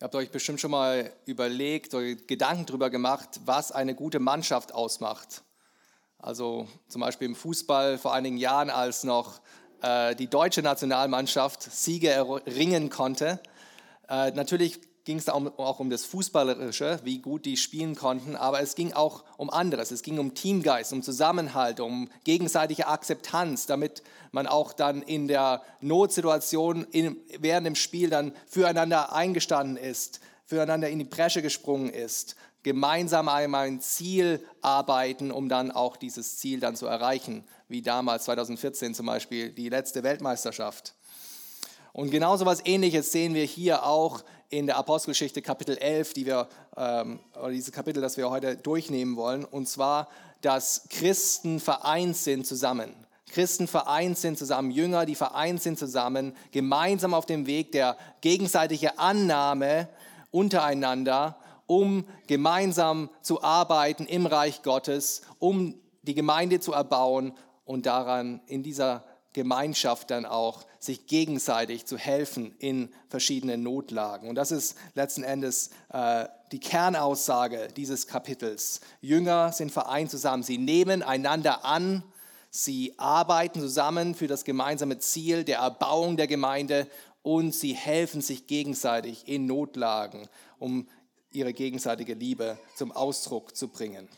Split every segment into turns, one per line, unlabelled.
Ihr habt euch bestimmt schon mal überlegt oder Gedanken darüber gemacht, was eine gute Mannschaft ausmacht. Also zum Beispiel im Fußball vor einigen Jahren, als noch äh, die deutsche Nationalmannschaft Siege erringen konnte. Äh, natürlich ging es auch um das Fußballerische, wie gut die spielen konnten, aber es ging auch um anderes. Es ging um Teamgeist, um Zusammenhalt, um gegenseitige Akzeptanz, damit man auch dann in der Notsituation in, während dem Spiel dann füreinander eingestanden ist, füreinander in die Bresche gesprungen ist, gemeinsam einmal ein Ziel arbeiten, um dann auch dieses Ziel dann zu erreichen, wie damals 2014 zum Beispiel die letzte Weltmeisterschaft. Und genauso was Ähnliches sehen wir hier auch in der Apostelgeschichte Kapitel 11, die wir, ähm, oder dieses Kapitel, das wir heute durchnehmen wollen, und zwar, dass Christen vereint sind zusammen. Christen vereint sind zusammen, Jünger, die vereint sind zusammen, gemeinsam auf dem Weg der gegenseitigen Annahme untereinander, um gemeinsam zu arbeiten im Reich Gottes, um die Gemeinde zu erbauen und daran in dieser Gemeinschaft dann auch sich gegenseitig zu helfen in verschiedenen Notlagen. Und das ist letzten Endes äh, die Kernaussage dieses Kapitels. Jünger sind vereint zusammen. Sie nehmen einander an. Sie arbeiten zusammen für das gemeinsame Ziel der Erbauung der Gemeinde und sie helfen sich gegenseitig in Notlagen, um ihre gegenseitige Liebe zum Ausdruck zu bringen.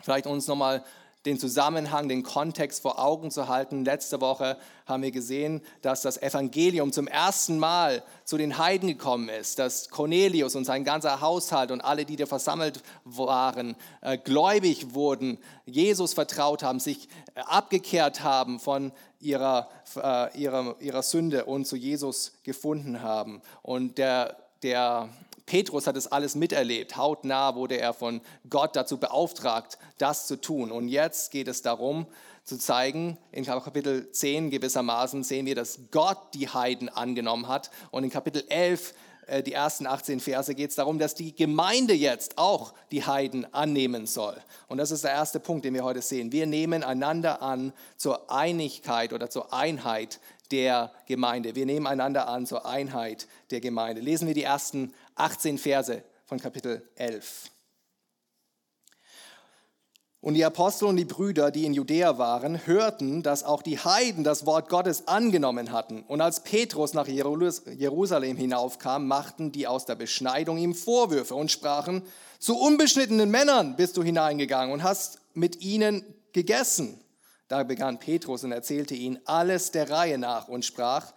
Vielleicht uns nochmal den Zusammenhang, den Kontext vor Augen zu halten. Letzte Woche haben wir gesehen, dass das Evangelium zum ersten Mal zu den Heiden gekommen ist, dass Cornelius und sein ganzer Haushalt und alle, die da versammelt waren, äh, gläubig wurden, Jesus vertraut haben, sich äh, abgekehrt haben von ihrer, äh, ihrer, ihrer Sünde und zu Jesus gefunden haben. Und der, der Petrus hat es alles miterlebt. Hautnah wurde er von Gott dazu beauftragt, das zu tun. Und jetzt geht es darum, zu zeigen, in Kapitel 10 gewissermaßen sehen wir, dass Gott die Heiden angenommen hat. Und in Kapitel 11, äh, die ersten 18 Verse, geht es darum, dass die Gemeinde jetzt auch die Heiden annehmen soll. Und das ist der erste Punkt, den wir heute sehen. Wir nehmen einander an zur Einigkeit oder zur Einheit der Gemeinde. Wir nehmen einander an zur Einheit der Gemeinde. Lesen wir die ersten 18 Verse von Kapitel 11. Und die Apostel und die Brüder, die in Judäa waren, hörten, dass auch die Heiden das Wort Gottes angenommen hatten. Und als Petrus nach Jerusalem hinaufkam, machten die aus der Beschneidung ihm Vorwürfe und sprachen, zu unbeschnittenen Männern bist du hineingegangen und hast mit ihnen gegessen. Da begann Petrus und erzählte ihnen alles der Reihe nach und sprach,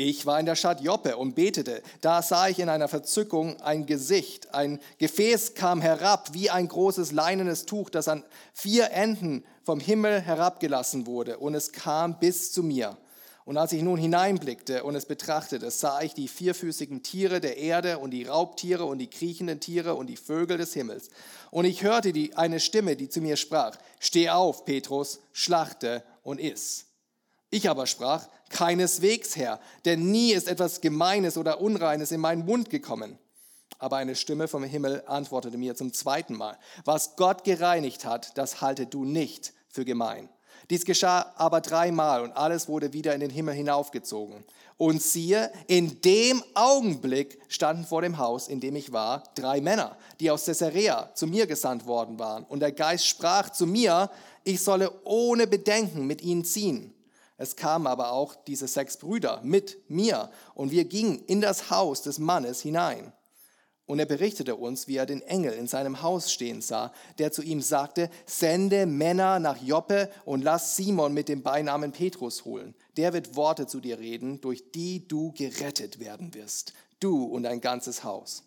ich war in der Stadt Joppe und betete. Da sah ich in einer Verzückung ein Gesicht. Ein Gefäß kam herab wie ein großes leinenes Tuch, das an vier Enden vom Himmel herabgelassen wurde. Und es kam bis zu mir. Und als ich nun hineinblickte und es betrachtete, sah ich die vierfüßigen Tiere der Erde und die Raubtiere und die kriechenden Tiere und die Vögel des Himmels. Und ich hörte die, eine Stimme, die zu mir sprach, Steh auf, Petrus, schlachte und iss. Ich aber sprach, keineswegs, Herr, denn nie ist etwas Gemeines oder Unreines in meinen Mund gekommen. Aber eine Stimme vom Himmel antwortete mir zum zweiten Mal, was Gott gereinigt hat, das halte du nicht für gemein. Dies geschah aber dreimal und alles wurde wieder in den Himmel hinaufgezogen. Und siehe, in dem Augenblick standen vor dem Haus, in dem ich war, drei Männer, die aus Caesarea zu mir gesandt worden waren. Und der Geist sprach zu mir, ich solle ohne Bedenken mit ihnen ziehen. Es kamen aber auch diese sechs Brüder mit mir und wir gingen in das Haus des Mannes hinein. Und er berichtete uns, wie er den Engel in seinem Haus stehen sah, der zu ihm sagte, sende Männer nach Joppe und lass Simon mit dem Beinamen Petrus holen. Der wird Worte zu dir reden, durch die du gerettet werden wirst, du und dein ganzes Haus.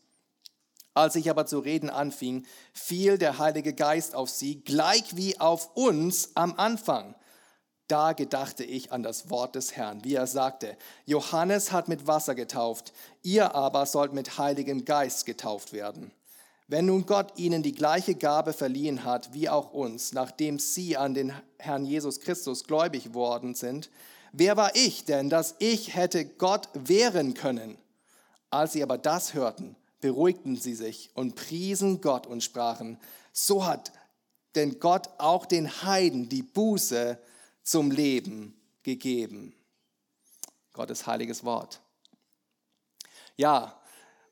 Als ich aber zu reden anfing, fiel der Heilige Geist auf sie, gleich wie auf uns am Anfang. Da gedachte ich an das Wort des Herrn, wie er sagte, Johannes hat mit Wasser getauft, ihr aber sollt mit Heiligem Geist getauft werden. Wenn nun Gott ihnen die gleiche Gabe verliehen hat wie auch uns, nachdem sie an den Herrn Jesus Christus gläubig worden sind, wer war ich denn, dass ich hätte Gott wehren können? Als sie aber das hörten, beruhigten sie sich und priesen Gott und sprachen, so hat denn Gott auch den Heiden die Buße zum Leben gegeben. Gottes heiliges Wort. Ja,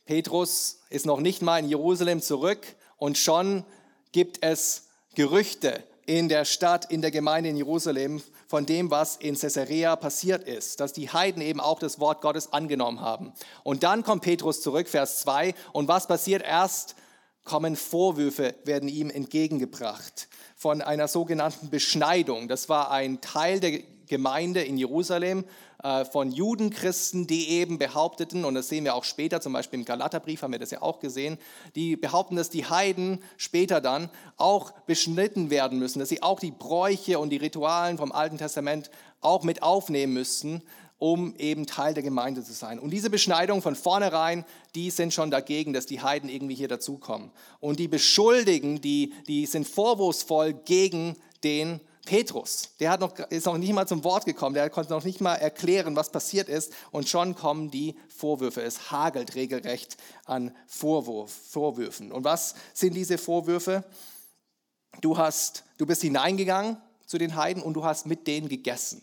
Petrus ist noch nicht mal in Jerusalem zurück und schon gibt es Gerüchte in der Stadt, in der Gemeinde in Jerusalem von dem, was in Caesarea passiert ist, dass die Heiden eben auch das Wort Gottes angenommen haben. Und dann kommt Petrus zurück, Vers 2, und was passiert erst? Kommen Vorwürfe, werden ihm entgegengebracht von einer sogenannten Beschneidung. Das war ein Teil der Gemeinde in Jerusalem äh, von Judenchristen, die eben behaupteten, und das sehen wir auch später, zum Beispiel im Galaterbrief haben wir das ja auch gesehen, die behaupten, dass die Heiden später dann auch beschnitten werden müssen, dass sie auch die Bräuche und die Ritualen vom Alten Testament auch mit aufnehmen müssten, um eben Teil der Gemeinde zu sein. Und diese Beschneidung von vornherein, die sind schon dagegen, dass die Heiden irgendwie hier dazukommen. Und die beschuldigen, die, die sind vorwurfsvoll gegen den Petrus, der hat noch, ist noch nicht mal zum Wort gekommen, der konnte noch nicht mal erklären, was passiert ist. Und schon kommen die Vorwürfe. Es hagelt regelrecht an Vorwurf, Vorwürfen. Und was sind diese Vorwürfe? Du, hast, du bist hineingegangen zu den Heiden und du hast mit denen gegessen.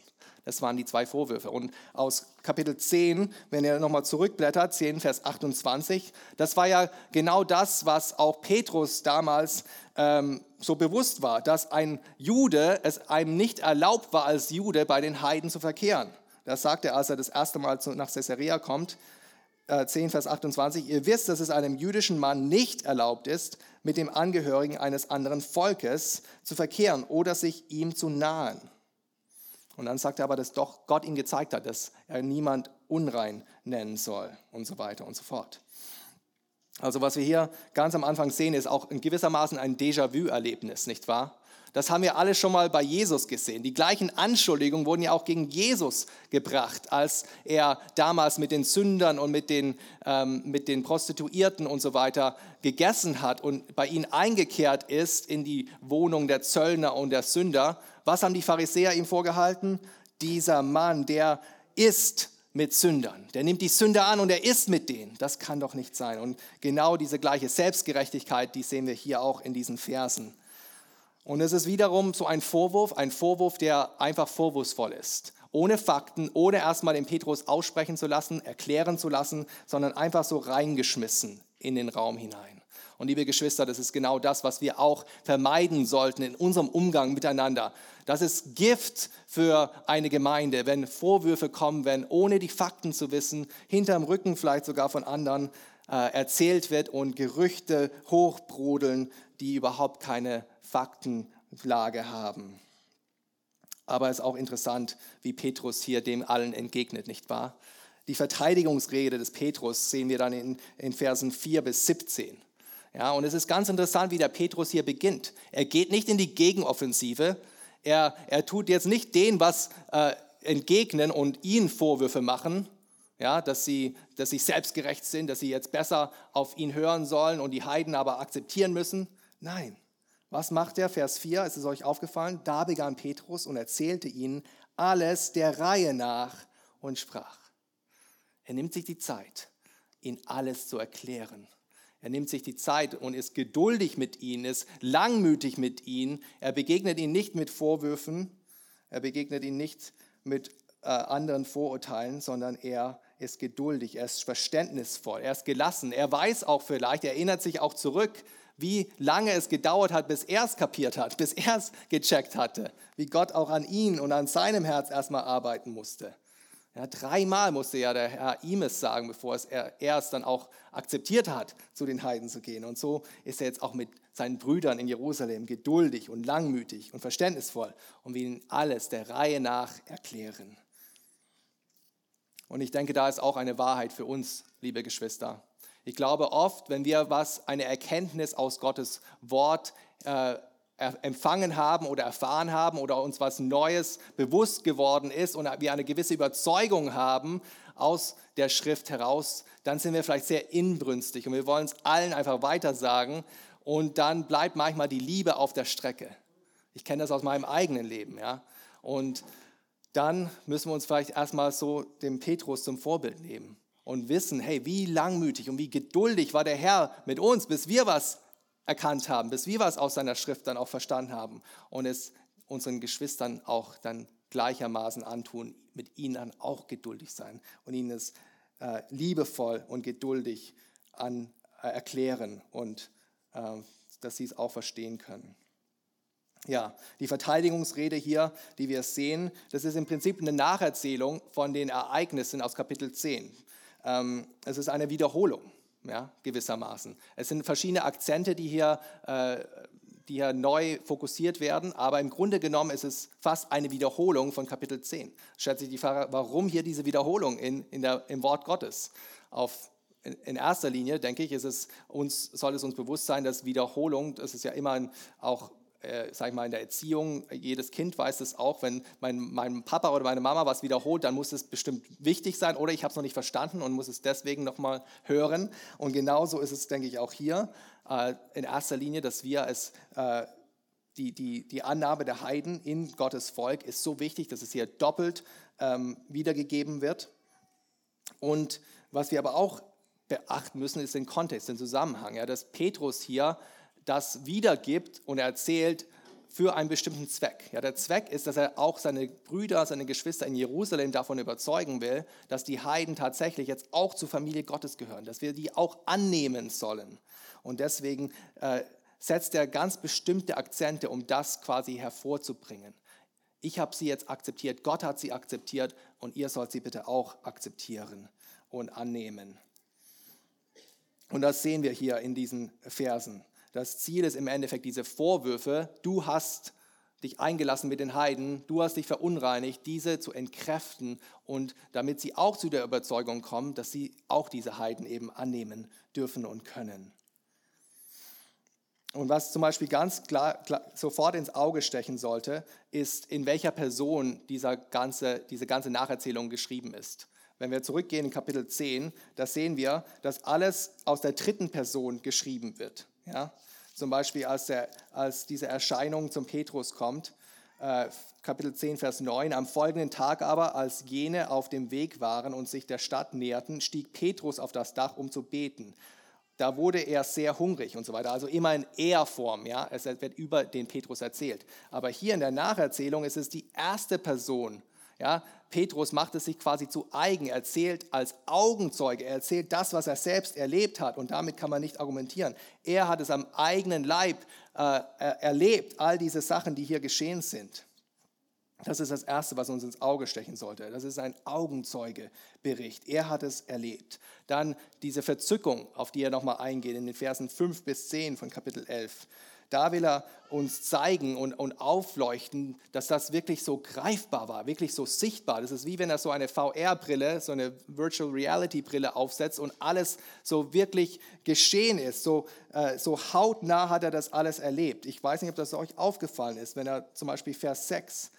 Das waren die zwei Vorwürfe. Und aus Kapitel 10, wenn ihr nochmal zurückblättert, 10, Vers 28, das war ja genau das, was auch Petrus damals ähm, so bewusst war, dass ein Jude, es einem nicht erlaubt war, als Jude bei den Heiden zu verkehren. Das sagt er, als er das erste Mal nach Caesarea kommt. 10, äh, Vers 28, ihr wisst, dass es einem jüdischen Mann nicht erlaubt ist, mit dem Angehörigen eines anderen Volkes zu verkehren oder sich ihm zu nahen. Und dann sagt er aber, dass doch Gott ihm gezeigt hat, dass er niemand unrein nennen soll und so weiter und so fort. Also was wir hier ganz am Anfang sehen, ist auch in gewissermaßen ein Déjà-vu-Erlebnis, nicht wahr? Das haben wir alle schon mal bei Jesus gesehen. Die gleichen Anschuldigungen wurden ja auch gegen Jesus gebracht, als er damals mit den Sündern und mit den, ähm, mit den Prostituierten und so weiter gegessen hat und bei ihnen eingekehrt ist in die Wohnung der Zöllner und der Sünder. Was haben die Pharisäer ihm vorgehalten? Dieser Mann, der isst mit Sündern. Der nimmt die Sünder an und er isst mit denen. Das kann doch nicht sein. Und genau diese gleiche Selbstgerechtigkeit, die sehen wir hier auch in diesen Versen. Und es ist wiederum so ein Vorwurf, ein Vorwurf, der einfach vorwurfsvoll ist. Ohne Fakten, ohne erstmal den Petrus aussprechen zu lassen, erklären zu lassen, sondern einfach so reingeschmissen in den Raum hinein. Und liebe Geschwister, das ist genau das, was wir auch vermeiden sollten in unserem Umgang miteinander. Das ist Gift für eine Gemeinde, wenn Vorwürfe kommen, wenn ohne die Fakten zu wissen, hinterm Rücken vielleicht sogar von anderen äh, erzählt wird und Gerüchte hochbrodeln, die überhaupt keine Faktenlage haben. Aber es ist auch interessant, wie Petrus hier dem allen entgegnet, nicht wahr? Die Verteidigungsrede des Petrus sehen wir dann in, in Versen 4 bis 17. Ja, und es ist ganz interessant, wie der Petrus hier beginnt. Er geht nicht in die Gegenoffensive. Er, er tut jetzt nicht den, was äh, entgegnen und ihnen Vorwürfe machen, ja, dass, sie, dass sie selbstgerecht sind, dass sie jetzt besser auf ihn hören sollen und die Heiden aber akzeptieren müssen. Nein. Was macht er? Vers 4, ist es euch aufgefallen? Da begann Petrus und erzählte ihnen alles der Reihe nach und sprach. Er nimmt sich die Zeit, ihnen alles zu erklären er nimmt sich die Zeit und ist geduldig mit ihnen, ist langmütig mit ihnen. Er begegnet ihnen nicht mit Vorwürfen, er begegnet ihnen nicht mit äh, anderen Vorurteilen, sondern er ist geduldig, er ist verständnisvoll, er ist gelassen. Er weiß auch vielleicht, er erinnert sich auch zurück, wie lange es gedauert hat, bis er es kapiert hat, bis er es gecheckt hatte, wie Gott auch an ihn und an seinem Herz erstmal arbeiten musste. Ja, dreimal musste ja der Herr ihm es sagen, bevor es er, er es dann auch akzeptiert hat, zu den Heiden zu gehen. Und so ist er jetzt auch mit seinen Brüdern in Jerusalem geduldig und langmütig und verständnisvoll und will ihnen alles der Reihe nach erklären. Und ich denke, da ist auch eine Wahrheit für uns, liebe Geschwister. Ich glaube oft, wenn wir was, eine Erkenntnis aus Gottes Wort äh, empfangen haben oder erfahren haben oder uns was Neues bewusst geworden ist und wir eine gewisse Überzeugung haben aus der Schrift heraus, dann sind wir vielleicht sehr inbrünstig und wir wollen es allen einfach weitersagen und dann bleibt manchmal die Liebe auf der Strecke. Ich kenne das aus meinem eigenen Leben, ja. Und dann müssen wir uns vielleicht erstmal so dem Petrus zum Vorbild nehmen und wissen, hey, wie langmütig und wie geduldig war der Herr mit uns, bis wir was erkannt haben, bis wir was aus seiner Schrift dann auch verstanden haben und es unseren Geschwistern auch dann gleichermaßen antun, mit ihnen dann auch geduldig sein und ihnen es äh, liebevoll und geduldig an, äh, erklären und äh, dass sie es auch verstehen können. Ja, die Verteidigungsrede hier, die wir sehen, das ist im Prinzip eine Nacherzählung von den Ereignissen aus Kapitel 10. Ähm, es ist eine Wiederholung, ja, gewissermaßen. Es sind verschiedene Akzente, die hier, äh, die hier neu fokussiert werden, aber im Grunde genommen ist es fast eine Wiederholung von Kapitel 10. Stellt sich die Frage, warum hier diese Wiederholung in, in der, im Wort Gottes? Auf in erster Linie, denke ich, ist es uns, soll es uns bewusst sein, dass Wiederholung, das ist ja immer ein, auch äh, sag ich mal, in der Erziehung, jedes Kind weiß es auch, wenn mein, mein Papa oder meine Mama was wiederholt, dann muss es bestimmt wichtig sein oder ich habe es noch nicht verstanden und muss es deswegen nochmal hören. Und genauso ist es, denke ich, auch hier äh, in erster Linie, dass wir es, äh, die, die, die Annahme der Heiden in Gottes Volk ist so wichtig, dass es hier doppelt ähm, wiedergegeben wird. Und was wir aber auch beachten müssen, ist den Kontext, den Zusammenhang. Ja, dass Petrus hier das wiedergibt und erzählt für einen bestimmten Zweck. Ja, der Zweck ist, dass er auch seine Brüder, seine Geschwister in Jerusalem davon überzeugen will, dass die Heiden tatsächlich jetzt auch zur Familie Gottes gehören, dass wir die auch annehmen sollen. Und deswegen äh, setzt er ganz bestimmte Akzente, um das quasi hervorzubringen. Ich habe sie jetzt akzeptiert, Gott hat sie akzeptiert und ihr sollt sie bitte auch akzeptieren und annehmen. Und das sehen wir hier in diesen Versen. Das Ziel ist im Endeffekt diese Vorwürfe, du hast dich eingelassen mit den Heiden, du hast dich verunreinigt, diese zu entkräften und damit sie auch zu der Überzeugung kommen, dass sie auch diese Heiden eben annehmen dürfen und können. Und was zum Beispiel ganz klar, klar, sofort ins Auge stechen sollte, ist, in welcher Person dieser ganze, diese ganze Nacherzählung geschrieben ist. Wenn wir zurückgehen in Kapitel 10, da sehen wir, dass alles aus der dritten Person geschrieben wird. Ja? Zum Beispiel, als, der, als diese Erscheinung zum Petrus kommt, äh, Kapitel 10, Vers 9. Am folgenden Tag aber, als jene auf dem Weg waren und sich der Stadt näherten, stieg Petrus auf das Dach, um zu beten. Da wurde er sehr hungrig und so weiter. Also immer in Er-Form, ja. Es wird über den Petrus erzählt. Aber hier in der Nacherzählung ist es die erste Person, ja, Petrus macht es sich quasi zu eigen, er erzählt als Augenzeuge, er erzählt das, was er selbst erlebt hat und damit kann man nicht argumentieren. Er hat es am eigenen Leib äh, erlebt, all diese Sachen, die hier geschehen sind. Das ist das Erste, was uns ins Auge stechen sollte. Das ist ein Augenzeugebericht. Er hat es erlebt. Dann diese Verzückung, auf die er nochmal eingeht, in den Versen 5 bis 10 von Kapitel 11. Da will er uns zeigen und, und aufleuchten, dass das wirklich so greifbar war, wirklich so sichtbar. Das ist wie wenn er so eine VR-Brille, so eine Virtual Reality-Brille aufsetzt und alles so wirklich geschehen ist. So, äh, so hautnah hat er das alles erlebt. Ich weiß nicht, ob das euch aufgefallen ist, wenn er zum Beispiel Vers 6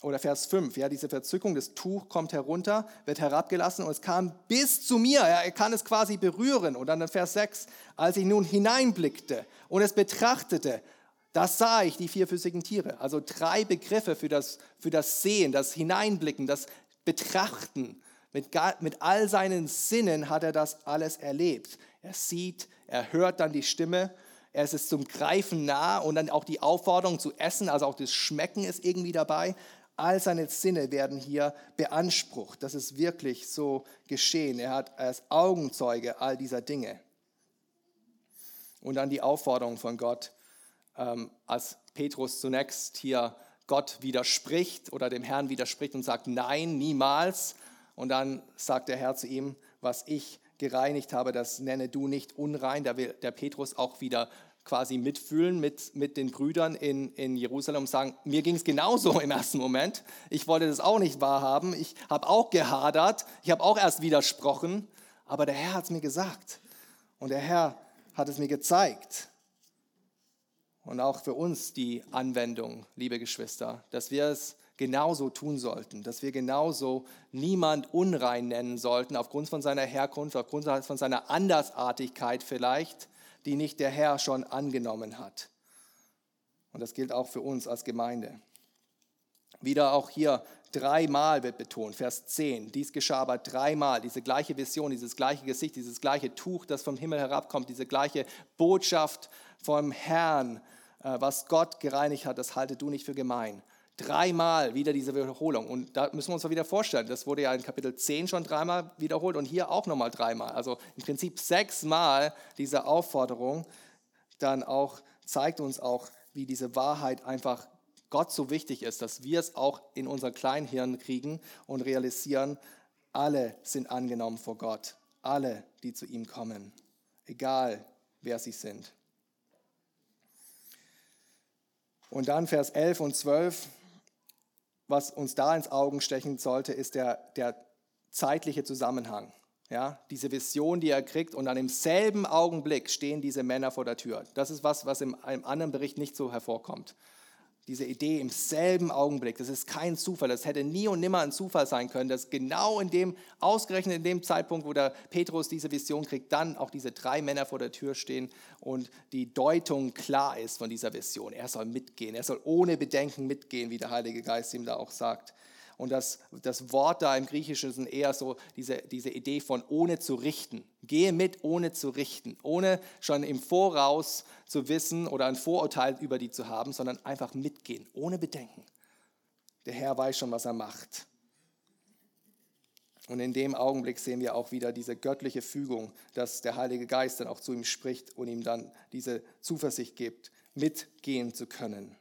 oder Vers 5, ja, diese Verzückung, das Tuch kommt herunter, wird herabgelassen und es kam bis zu mir, ja, er kann es quasi berühren. Und dann in Vers 6, als ich nun hineinblickte und es betrachtete, da sah ich die vierfüßigen Tiere. Also drei Begriffe für das, für das Sehen, das Hineinblicken, das Betrachten. Mit, mit all seinen Sinnen hat er das alles erlebt. Er sieht, er hört dann die Stimme, er ist zum Greifen nah und dann auch die Aufforderung zu essen, also auch das Schmecken ist irgendwie dabei. All seine Sinne werden hier beansprucht. Das ist wirklich so geschehen. Er hat als Augenzeuge all dieser Dinge. Und dann die Aufforderung von Gott, ähm, als Petrus zunächst hier Gott widerspricht oder dem Herrn widerspricht und sagt, nein, niemals. Und dann sagt der Herr zu ihm, was ich gereinigt habe, das nenne du nicht unrein. Da will der Petrus auch wieder quasi mitfühlen mit, mit den Brüdern in, in Jerusalem und sagen, mir ging es genauso im ersten Moment. Ich wollte das auch nicht wahrhaben. Ich habe auch gehadert. Ich habe auch erst widersprochen. Aber der Herr hat es mir gesagt. Und der Herr hat es mir gezeigt. Und auch für uns die Anwendung, liebe Geschwister, dass wir es genauso tun sollten, dass wir genauso niemand unrein nennen sollten, aufgrund von seiner Herkunft, aufgrund von seiner Andersartigkeit vielleicht, die nicht der Herr schon angenommen hat. Und das gilt auch für uns als Gemeinde. Wieder auch hier dreimal wird betont, Vers 10. Dies geschah aber dreimal, diese gleiche Vision, dieses gleiche Gesicht, dieses gleiche Tuch, das vom Himmel herabkommt, diese gleiche Botschaft vom Herrn, äh, was Gott gereinigt hat, das halte du nicht für gemein. Dreimal wieder diese Wiederholung. Und da müssen wir uns mal wieder vorstellen, das wurde ja in Kapitel 10 schon dreimal wiederholt und hier auch nochmal dreimal. Also im Prinzip sechsmal diese Aufforderung dann auch zeigt uns auch, wie diese Wahrheit einfach Gott so wichtig ist, dass wir es auch in unser Kleinhirn kriegen und realisieren, alle sind angenommen vor Gott. Alle, die zu ihm kommen. Egal, wer sie sind. Und dann Vers 11 und 12 was uns da ins Augen stechen sollte, ist der, der zeitliche Zusammenhang. Ja, diese Vision, die er kriegt, und an demselben Augenblick stehen diese Männer vor der Tür. Das ist was, was in einem anderen Bericht nicht so hervorkommt diese Idee im selben Augenblick, das ist kein Zufall, das hätte nie und nimmer ein Zufall sein können, dass genau in dem, ausgerechnet in dem Zeitpunkt, wo der Petrus diese Vision kriegt, dann auch diese drei Männer vor der Tür stehen und die Deutung klar ist von dieser Vision. Er soll mitgehen, er soll ohne Bedenken mitgehen, wie der Heilige Geist ihm da auch sagt. Und das, das Wort da im Griechischen ist eher so diese, diese Idee von ohne zu richten. Gehe mit, ohne zu richten. Ohne schon im Voraus zu wissen oder ein Vorurteil über die zu haben, sondern einfach mitgehen, ohne Bedenken. Der Herr weiß schon, was er macht. Und in dem Augenblick sehen wir auch wieder diese göttliche Fügung, dass der Heilige Geist dann auch zu ihm spricht und ihm dann diese Zuversicht gibt, mitgehen zu können.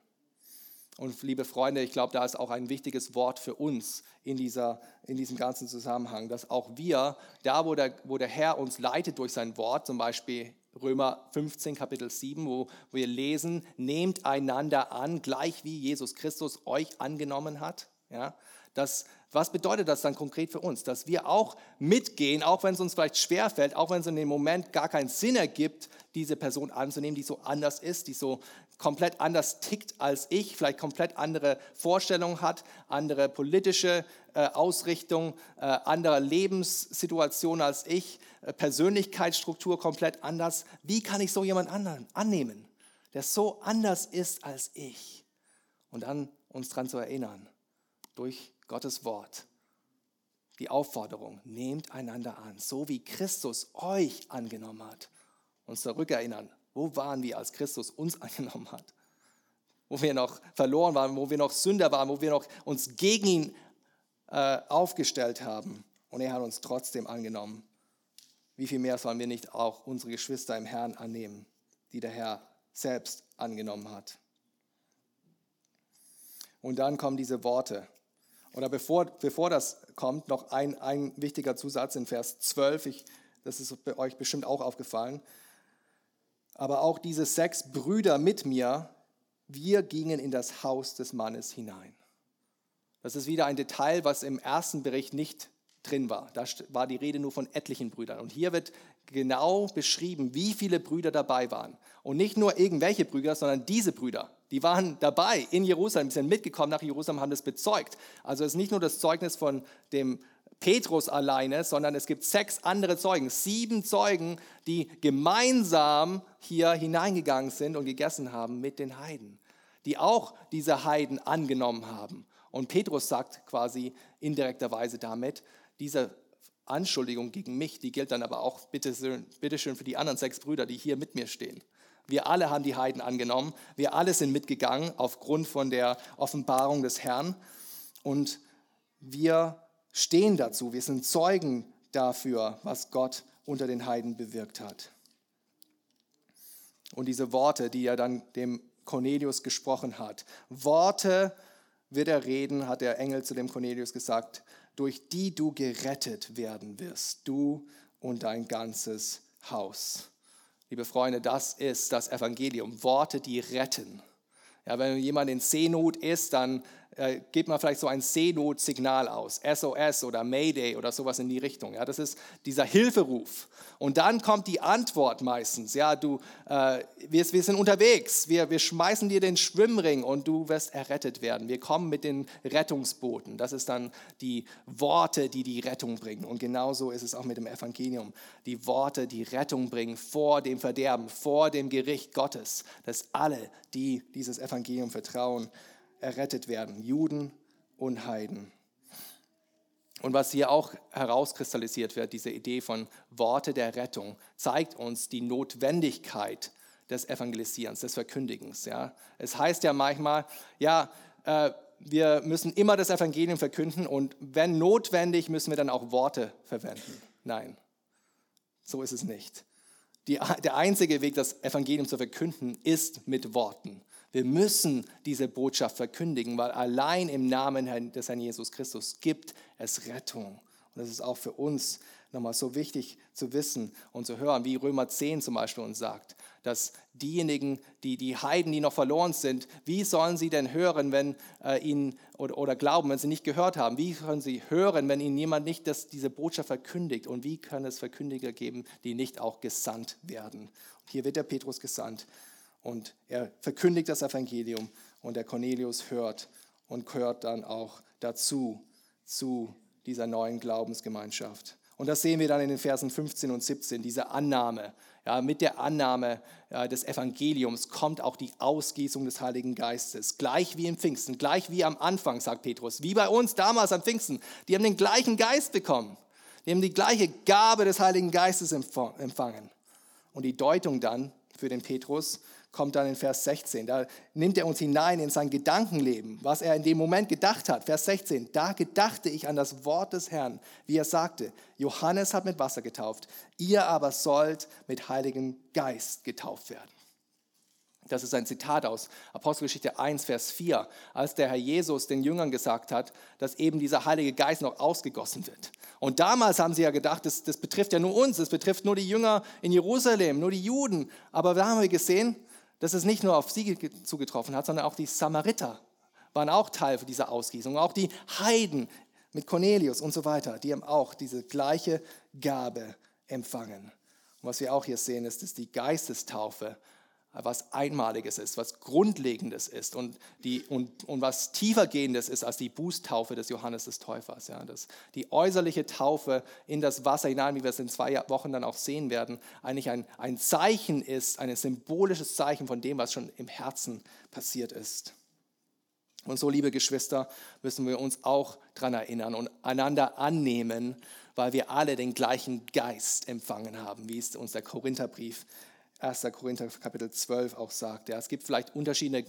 Und liebe Freunde, ich glaube, da ist auch ein wichtiges Wort für uns in, dieser, in diesem ganzen Zusammenhang, dass auch wir, da wo der, wo der Herr uns leitet durch sein Wort, zum Beispiel Römer 15, Kapitel 7, wo wir lesen, nehmt einander an, gleich wie Jesus Christus euch angenommen hat. Ja, das, was bedeutet das dann konkret für uns? Dass wir auch mitgehen, auch wenn es uns vielleicht schwerfällt, auch wenn es in dem Moment gar keinen Sinn ergibt, diese Person anzunehmen, die so anders ist, die so komplett anders tickt als ich, vielleicht komplett andere Vorstellungen hat, andere politische äh, Ausrichtung, äh, andere Lebenssituation als ich, äh, Persönlichkeitsstruktur komplett anders. Wie kann ich so jemand anderen annehmen, der so anders ist als ich? Und dann uns daran zu erinnern, durch Gottes Wort, die Aufforderung, nehmt einander an, so wie Christus euch angenommen hat. Uns zurückerinnern, wo waren wir, als Christus uns angenommen hat? Wo wir noch verloren waren, wo wir noch Sünder waren, wo wir noch uns gegen ihn äh, aufgestellt haben. Und er hat uns trotzdem angenommen. Wie viel mehr sollen wir nicht auch unsere Geschwister im Herrn annehmen, die der Herr selbst angenommen hat? Und dann kommen diese Worte. Oder bevor, bevor das kommt, noch ein, ein wichtiger Zusatz in Vers 12. Ich, das ist euch bestimmt auch aufgefallen aber auch diese sechs Brüder mit mir, wir gingen in das Haus des Mannes hinein. Das ist wieder ein Detail, was im ersten Bericht nicht drin war. Da war die Rede nur von etlichen Brüdern. Und hier wird genau beschrieben, wie viele Brüder dabei waren. Und nicht nur irgendwelche Brüder, sondern diese Brüder. Die waren dabei in Jerusalem, sind mitgekommen nach Jerusalem, haben das bezeugt. Also es ist nicht nur das Zeugnis von dem Petrus alleine, sondern es gibt sechs andere Zeugen, sieben Zeugen, die gemeinsam hier hineingegangen sind und gegessen haben mit den Heiden, die auch diese Heiden angenommen haben. Und Petrus sagt quasi indirekterweise damit, diese Anschuldigung gegen mich, die gilt dann aber auch bitteschön, bitteschön für die anderen sechs Brüder, die hier mit mir stehen. Wir alle haben die Heiden angenommen, wir alle sind mitgegangen aufgrund von der Offenbarung des Herrn und wir stehen dazu. Wir sind Zeugen dafür, was Gott unter den Heiden bewirkt hat. Und diese Worte, die er dann dem Cornelius gesprochen hat, Worte wird er reden, hat der Engel zu dem Cornelius gesagt, durch die du gerettet werden wirst, du und dein ganzes Haus. Liebe Freunde, das ist das Evangelium, Worte, die retten. Ja, wenn jemand in Seenot ist, dann äh, man vielleicht so ein Seenotsignal aus, SOS oder Mayday oder sowas in die Richtung. Ja, das ist dieser Hilferuf. Und dann kommt die Antwort meistens. Ja, du, äh, wir, wir, sind unterwegs, wir, wir schmeißen dir den Schwimmring und du wirst errettet werden. Wir kommen mit den Rettungsbooten. Das ist dann die Worte, die die Rettung bringen. Und genauso ist es auch mit dem Evangelium. Die Worte, die Rettung bringen vor dem Verderben, vor dem Gericht Gottes, dass alle, die dieses Evangelium vertrauen, errettet werden, Juden und Heiden. Und was hier auch herauskristallisiert wird, diese Idee von Worte der Rettung, zeigt uns die Notwendigkeit des Evangelisierens, des Verkündigens. Ja. Es heißt ja manchmal, ja, äh, wir müssen immer das Evangelium verkünden und wenn notwendig, müssen wir dann auch Worte verwenden. Nein, so ist es nicht. Die, der einzige Weg, das Evangelium zu verkünden, ist mit Worten. Wir müssen diese Botschaft verkündigen, weil allein im Namen des Herrn Jesus Christus gibt es Rettung. Und das ist auch für uns nochmal so wichtig zu wissen und zu hören, wie Römer 10 zum Beispiel uns sagt, dass diejenigen, die, die Heiden, die noch verloren sind, wie sollen sie denn hören, wenn äh, ihnen oder, oder glauben, wenn sie nicht gehört haben? Wie können sie hören, wenn ihnen jemand nicht das, diese Botschaft verkündigt? Und wie kann es Verkündiger geben, die nicht auch gesandt werden? Und hier wird der Petrus gesandt und er verkündigt das Evangelium und der Cornelius hört und gehört dann auch dazu, zu dieser neuen Glaubensgemeinschaft. Und das sehen wir dann in den Versen 15 und 17, diese Annahme. Ja, mit der Annahme ja, des Evangeliums kommt auch die Ausgießung des Heiligen Geistes. Gleich wie im Pfingsten, gleich wie am Anfang, sagt Petrus, wie bei uns damals am Pfingsten. Die haben den gleichen Geist bekommen. Die haben die gleiche Gabe des Heiligen Geistes empfangen. Und die Deutung dann für den Petrus kommt dann in Vers 16. Da nimmt er uns hinein in sein Gedankenleben, was er in dem Moment gedacht hat. Vers 16, da gedachte ich an das Wort des Herrn, wie er sagte, Johannes hat mit Wasser getauft, ihr aber sollt mit Heiligem Geist getauft werden. Das ist ein Zitat aus Apostelgeschichte 1, Vers 4, als der Herr Jesus den Jüngern gesagt hat, dass eben dieser Heilige Geist noch ausgegossen wird. Und damals haben sie ja gedacht, das, das betrifft ja nur uns, das betrifft nur die Jünger in Jerusalem, nur die Juden. Aber da haben wir gesehen, dass es nicht nur auf sie zugetroffen hat, sondern auch die Samariter waren auch Teil dieser Ausgießung. Auch die Heiden mit Cornelius und so weiter, die haben auch diese gleiche Gabe empfangen. Und was wir auch hier sehen, ist, dass die Geistestaufe was Einmaliges ist, was Grundlegendes ist und, die, und, und was tiefergehendes ist als die Bußtaufe des Johannes des Täufers. Ja, dass die äußerliche Taufe in das Wasser hinein, wie wir es in zwei Wochen dann auch sehen werden, eigentlich ein, ein Zeichen ist, ein symbolisches Zeichen von dem, was schon im Herzen passiert ist. Und so, liebe Geschwister, müssen wir uns auch daran erinnern und einander annehmen, weil wir alle den gleichen Geist empfangen haben, wie es uns der Korintherbrief 1. Korinther Kapitel 12 auch sagt. Ja, es gibt vielleicht unterschiedliche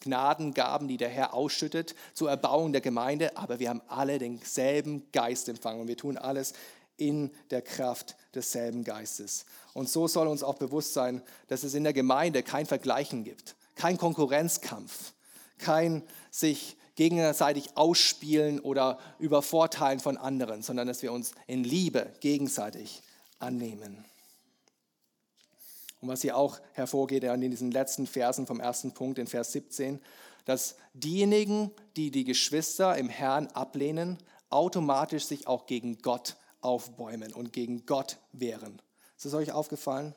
Gnadengaben, die der Herr ausschüttet zur Erbauung der Gemeinde, aber wir haben alle denselben Geist empfangen und wir tun alles in der Kraft desselben Geistes. Und so soll uns auch bewusst sein, dass es in der Gemeinde kein Vergleichen gibt, kein Konkurrenzkampf, kein sich gegenseitig ausspielen oder übervorteilen von anderen, sondern dass wir uns in Liebe gegenseitig annehmen. Und was hier auch hervorgeht in diesen letzten Versen vom ersten Punkt, in Vers 17, dass diejenigen, die die Geschwister im Herrn ablehnen, automatisch sich auch gegen Gott aufbäumen und gegen Gott wehren. Ist das euch aufgefallen?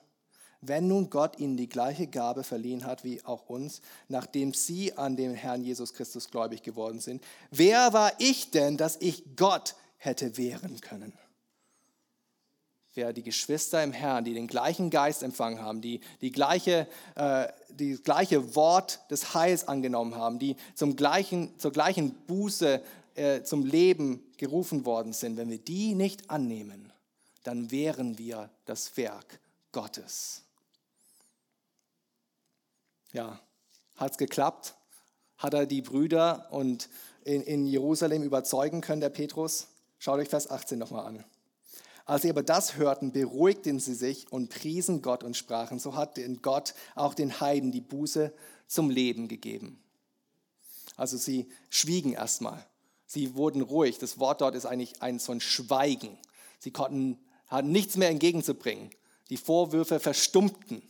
Wenn nun Gott ihnen die gleiche Gabe verliehen hat wie auch uns, nachdem sie an den Herrn Jesus Christus gläubig geworden sind, wer war ich denn, dass ich Gott hätte wehren können? Wer die Geschwister im Herrn, die den gleichen Geist empfangen haben, die die gleiche, äh, die gleiche Wort des Heils angenommen haben, die zum gleichen, zur gleichen Buße äh, zum Leben gerufen worden sind, wenn wir die nicht annehmen, dann wären wir das Werk Gottes. Ja, hat es geklappt? Hat er die Brüder und in, in Jerusalem überzeugen können, der Petrus? Schaut euch Vers 18 nochmal an. Als sie aber das hörten, beruhigten sie sich und priesen Gott und sprachen, so hat denn Gott auch den Heiden die Buße zum Leben gegeben. Also sie schwiegen erstmal. Sie wurden ruhig. Das Wort dort ist eigentlich eins von Schweigen. Sie konnten, hatten nichts mehr entgegenzubringen. Die Vorwürfe verstummten.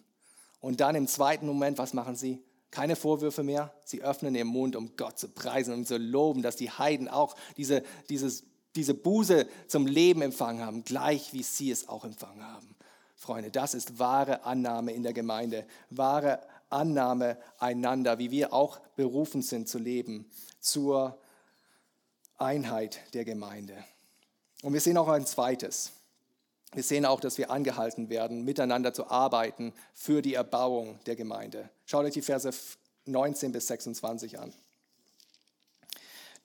Und dann im zweiten Moment, was machen sie? Keine Vorwürfe mehr. Sie öffnen ihren Mund, um Gott zu preisen und zu loben, dass die Heiden auch diese, dieses diese Buße zum Leben empfangen haben, gleich wie sie es auch empfangen haben. Freunde, das ist wahre Annahme in der Gemeinde, wahre Annahme einander, wie wir auch berufen sind zu leben, zur Einheit der Gemeinde. Und wir sehen auch ein zweites. Wir sehen auch, dass wir angehalten werden, miteinander zu arbeiten für die Erbauung der Gemeinde. Schaut euch die Verse 19 bis 26 an.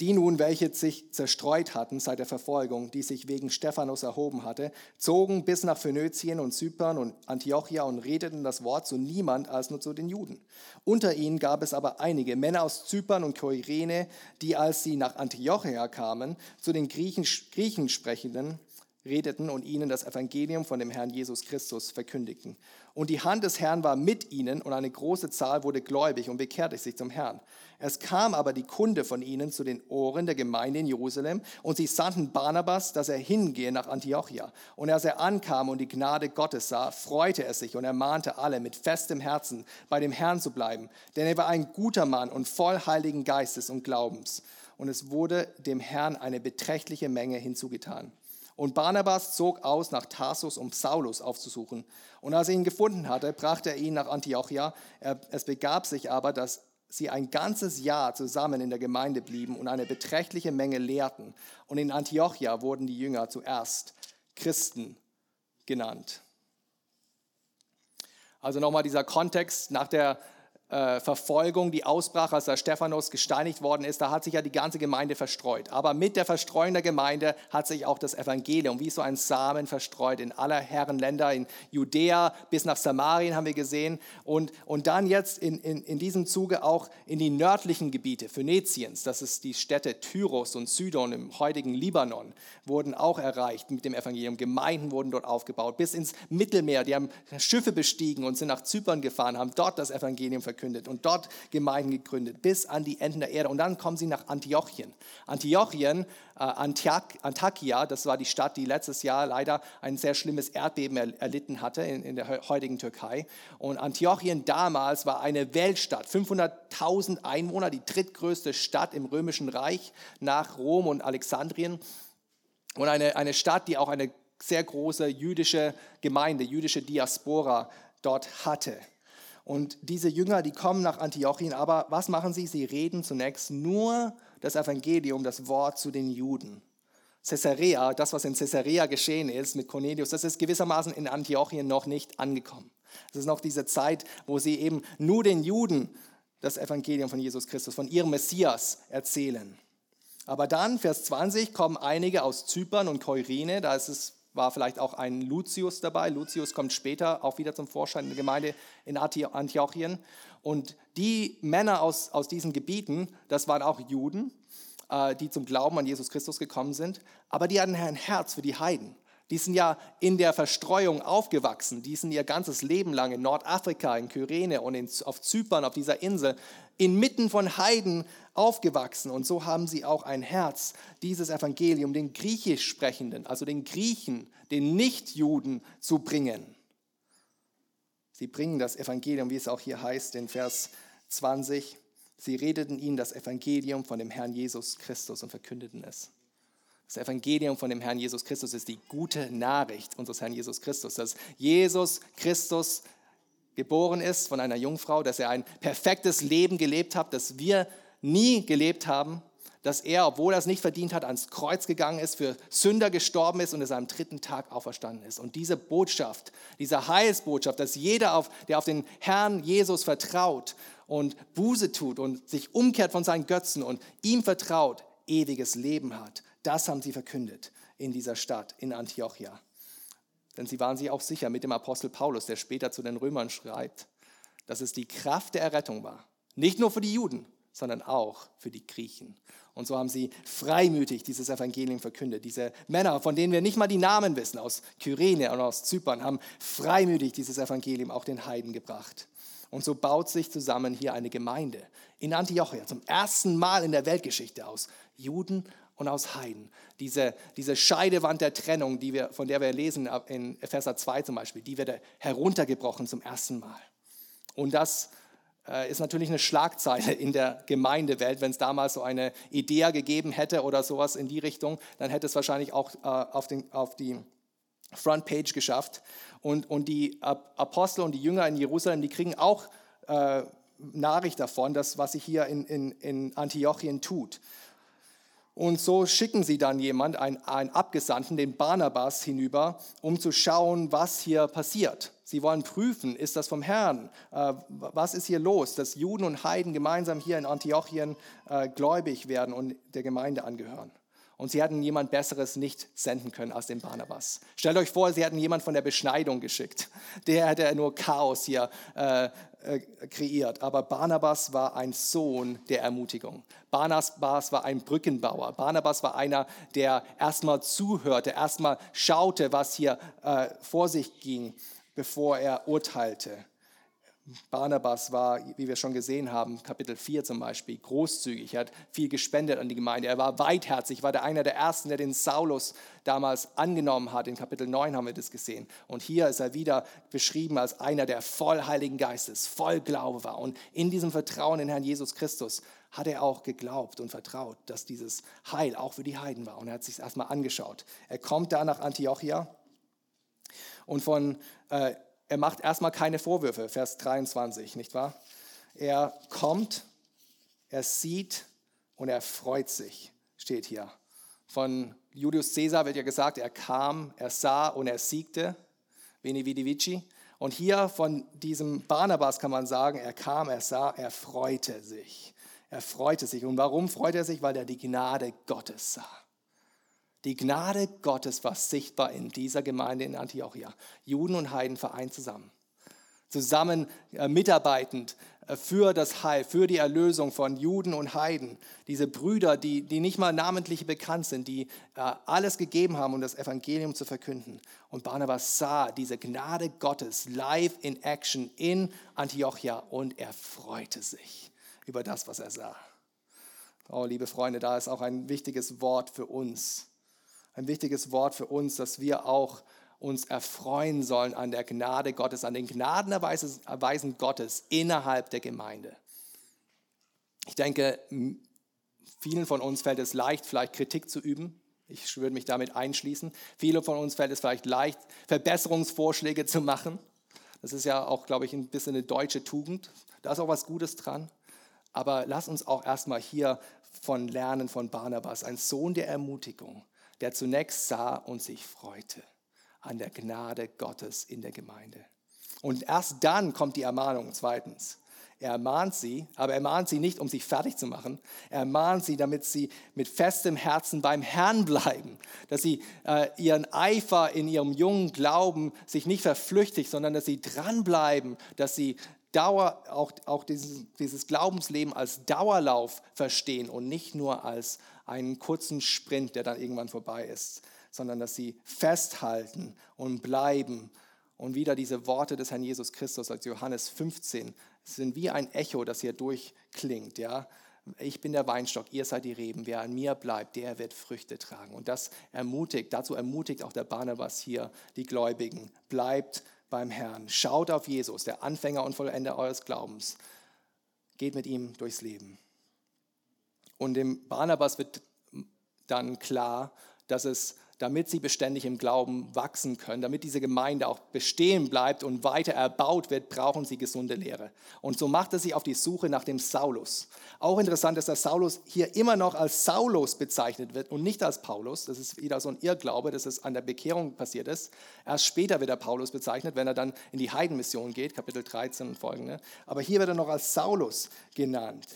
Die nun, welche sich zerstreut hatten seit der Verfolgung, die sich wegen Stephanus erhoben hatte, zogen bis nach Phönizien und Zypern und Antiochia und redeten das Wort zu niemand als nur zu den Juden. Unter ihnen gab es aber einige Männer aus Zypern und Kyrene, die, als sie nach Antiochia kamen, zu den Griechen, Griechen sprechenden, redeten und ihnen das Evangelium von dem Herrn Jesus Christus verkündigten. Und die Hand des Herrn war mit ihnen und eine große Zahl wurde gläubig und bekehrte sich zum Herrn. Es kam aber die Kunde von ihnen zu den Ohren der Gemeinde in Jerusalem und sie sandten Barnabas, dass er hingehe nach Antiochia. Und als er ankam und die Gnade Gottes sah, freute er sich und ermahnte alle mit festem Herzen bei dem Herrn zu bleiben, denn er war ein guter Mann und voll heiligen Geistes und Glaubens. Und es wurde dem Herrn eine beträchtliche Menge hinzugetan. Und Barnabas zog aus nach Tarsus, um Saulus aufzusuchen. Und als er ihn gefunden hatte, brachte er ihn nach Antiochia. Es begab sich aber, dass sie ein ganzes Jahr zusammen in der Gemeinde blieben und eine beträchtliche Menge lehrten. Und in Antiochia wurden die Jünger zuerst Christen genannt. Also nochmal dieser Kontext nach der äh, Verfolgung, die ausbrach, als der Stephanus gesteinigt worden ist, da hat sich ja die ganze Gemeinde verstreut. Aber mit der Verstreuung der Gemeinde hat sich auch das Evangelium wie so ein Samen verstreut in aller Herrenländer, in Judäa bis nach Samarien haben wir gesehen und, und dann jetzt in, in, in diesem Zuge auch in die nördlichen Gebiete Phöniziens, das ist die Städte Tyros und Sidon im heutigen Libanon, wurden auch erreicht mit dem Evangelium. Gemeinden wurden dort aufgebaut, bis ins Mittelmeer. Die haben Schiffe bestiegen und sind nach Zypern gefahren, haben dort das Evangelium verkündet verkündet und dort Gemeinden gegründet, bis an die Enden der Erde. Und dann kommen sie nach Antiochien. Antiochien, äh, Antakya, das war die Stadt, die letztes Jahr leider ein sehr schlimmes Erdbeben erlitten hatte in, in der heutigen Türkei. Und Antiochien damals war eine Weltstadt, 500.000 Einwohner, die drittgrößte Stadt im Römischen Reich nach Rom und Alexandrien. Und eine, eine Stadt, die auch eine sehr große jüdische Gemeinde, jüdische Diaspora dort hatte. Und diese Jünger, die kommen nach Antiochien, aber was machen sie? Sie reden zunächst nur das Evangelium, das Wort zu den Juden. Caesarea, das, was in Caesarea geschehen ist mit Cornelius, das ist gewissermaßen in Antiochien noch nicht angekommen. Es ist noch diese Zeit, wo sie eben nur den Juden das Evangelium von Jesus Christus, von ihrem Messias erzählen. Aber dann, Vers 20, kommen einige aus Zypern und Keurine, da ist es war vielleicht auch ein Lucius dabei. Lucius kommt später auch wieder zum Vorschein in der Gemeinde in Antiochien. Und die Männer aus, aus diesen Gebieten, das waren auch Juden, äh, die zum Glauben an Jesus Christus gekommen sind, aber die hatten ein Herz für die Heiden. Die sind ja in der Verstreuung aufgewachsen. Die sind ihr ganzes Leben lang in Nordafrika, in Kyrene und in, auf Zypern, auf dieser Insel, inmitten von Heiden aufgewachsen. Und so haben sie auch ein Herz, dieses Evangelium den Griechisch sprechenden, also den Griechen, den Nichtjuden zu bringen. Sie bringen das Evangelium, wie es auch hier heißt in Vers 20. Sie redeten ihnen das Evangelium von dem Herrn Jesus Christus und verkündeten es. Das Evangelium von dem Herrn Jesus Christus ist die gute Nachricht unseres Herrn Jesus Christus, dass Jesus Christus geboren ist von einer Jungfrau, dass er ein perfektes Leben gelebt hat, das wir nie gelebt haben, dass er, obwohl er es nicht verdient hat, ans Kreuz gegangen ist, für Sünder gestorben ist und es am dritten Tag auferstanden ist. Und diese Botschaft, diese Heilsbotschaft, dass jeder, auf, der auf den Herrn Jesus vertraut und Buße tut und sich umkehrt von seinen Götzen und ihm vertraut, ewiges Leben hat, das haben sie verkündet in dieser Stadt, in Antiochia. Denn sie waren sich auch sicher mit dem Apostel Paulus, der später zu den Römern schreibt, dass es die Kraft der Errettung war. Nicht nur für die Juden, sondern auch für die Griechen. Und so haben sie freimütig dieses Evangelium verkündet. Diese Männer, von denen wir nicht mal die Namen wissen, aus Kyrene und aus Zypern, haben freimütig dieses Evangelium auch den Heiden gebracht. Und so baut sich zusammen hier eine Gemeinde in Antiochia zum ersten Mal in der Weltgeschichte aus Juden und aus Heiden. Diese, diese Scheidewand der Trennung, die wir, von der wir lesen in Epheser 2 zum Beispiel, die wird heruntergebrochen zum ersten Mal. Und das äh, ist natürlich eine Schlagzeile in der Gemeindewelt. Wenn es damals so eine Idee gegeben hätte oder sowas in die Richtung, dann hätte es wahrscheinlich auch äh, auf, den, auf die Frontpage geschafft. Und, und die Apostel und die Jünger in Jerusalem, die kriegen auch äh, Nachricht davon, dass, was sich hier in, in, in Antiochien tut. Und so schicken sie dann jemand, einen, Abgesandten, den Barnabas, hinüber, um zu schauen, was hier passiert. Sie wollen prüfen, ist das vom Herrn? Äh, was ist hier los, dass Juden und Heiden gemeinsam hier in Antiochien äh, gläubig werden und der Gemeinde angehören? Und sie hätten jemand Besseres nicht senden können als den Barnabas. Stellt euch vor, sie hätten jemand von der Beschneidung geschickt. Der hätte nur Chaos hier äh, äh, kreiert. Aber Barnabas war ein Sohn der Ermutigung. Barnabas war ein Brückenbauer. Barnabas war einer, der erstmal zuhörte, erstmal schaute, was hier äh, vor sich ging, bevor er urteilte. Barnabas war, wie wir schon gesehen haben, Kapitel 4 zum Beispiel, großzügig. Er hat viel gespendet an die Gemeinde. Er war weitherzig, war der einer der ersten, der den Saulus damals angenommen hat. In Kapitel 9 haben wir das gesehen. Und hier ist er wieder beschrieben als einer, der voll Heiligen Geistes, voll Glaube war. Und in diesem Vertrauen in Herrn Jesus Christus hat er auch geglaubt und vertraut, dass dieses Heil auch für die Heiden war. Und er hat sich erstmal angeschaut. Er kommt da nach Antiochia und von äh, er macht erstmal keine Vorwürfe, Vers 23, nicht wahr? Er kommt, er sieht und er freut sich, steht hier. Von Julius Caesar wird ja gesagt, er kam, er sah und er siegte, Veni Vidi Vici. Und hier von diesem Barnabas kann man sagen, er kam, er sah, er freute sich. Er freute sich. Und warum freute er sich? Weil er die Gnade Gottes sah. Die Gnade Gottes war sichtbar in dieser Gemeinde in Antiochia. Juden und Heiden vereint zusammen. Zusammen äh, mitarbeitend äh, für das Heil, für die Erlösung von Juden und Heiden. Diese Brüder, die, die nicht mal namentlich bekannt sind, die äh, alles gegeben haben, um das Evangelium zu verkünden. Und Barnabas sah diese Gnade Gottes live in Action in Antiochia und er freute sich über das, was er sah. Oh, liebe Freunde, da ist auch ein wichtiges Wort für uns ein wichtiges Wort für uns, dass wir auch uns erfreuen sollen an der Gnade Gottes, an den Gnadenerweisen Gottes innerhalb der Gemeinde. Ich denke, vielen von uns fällt es leicht, vielleicht Kritik zu üben. Ich würde mich damit einschließen. Vielen von uns fällt es vielleicht leicht, Verbesserungsvorschläge zu machen. Das ist ja auch, glaube ich, ein bisschen eine deutsche Tugend. Da ist auch was Gutes dran. Aber lass uns auch erstmal hier von lernen von Barnabas, ein Sohn der Ermutigung, der zunächst sah und sich freute an der Gnade Gottes in der Gemeinde. Und erst dann kommt die Ermahnung zweitens. Er ermahnt sie, aber er mahnt sie nicht, um sich fertig zu machen. Er ermahnt sie, damit sie mit festem Herzen beim Herrn bleiben, dass sie äh, ihren Eifer in ihrem jungen Glauben sich nicht verflüchtigt, sondern dass sie dranbleiben, dass sie Dauer, auch, auch dieses, dieses Glaubensleben als Dauerlauf verstehen und nicht nur als einen kurzen Sprint, der dann irgendwann vorbei ist, sondern dass sie festhalten und bleiben. Und wieder diese Worte des Herrn Jesus Christus als Johannes 15 sind wie ein Echo, das hier durchklingt. Ja? Ich bin der Weinstock, ihr seid die Reben. Wer an mir bleibt, der wird Früchte tragen. Und das ermutigt, dazu ermutigt auch der Barnabas hier die Gläubigen. Bleibt beim Herrn. Schaut auf Jesus, der Anfänger und Vollender eures Glaubens. Geht mit ihm durchs Leben. Und dem Barnabas wird dann klar, dass es, damit sie beständig im Glauben wachsen können, damit diese Gemeinde auch bestehen bleibt und weiter erbaut wird, brauchen sie gesunde Lehre. Und so macht er sich auf die Suche nach dem Saulus. Auch interessant ist, dass Saulus hier immer noch als Saulus bezeichnet wird und nicht als Paulus. Das ist wieder so ein Irrglaube, dass es an der Bekehrung passiert ist. Erst später wird er Paulus bezeichnet, wenn er dann in die Heidenmission geht, Kapitel 13 und folgende. Aber hier wird er noch als Saulus genannt.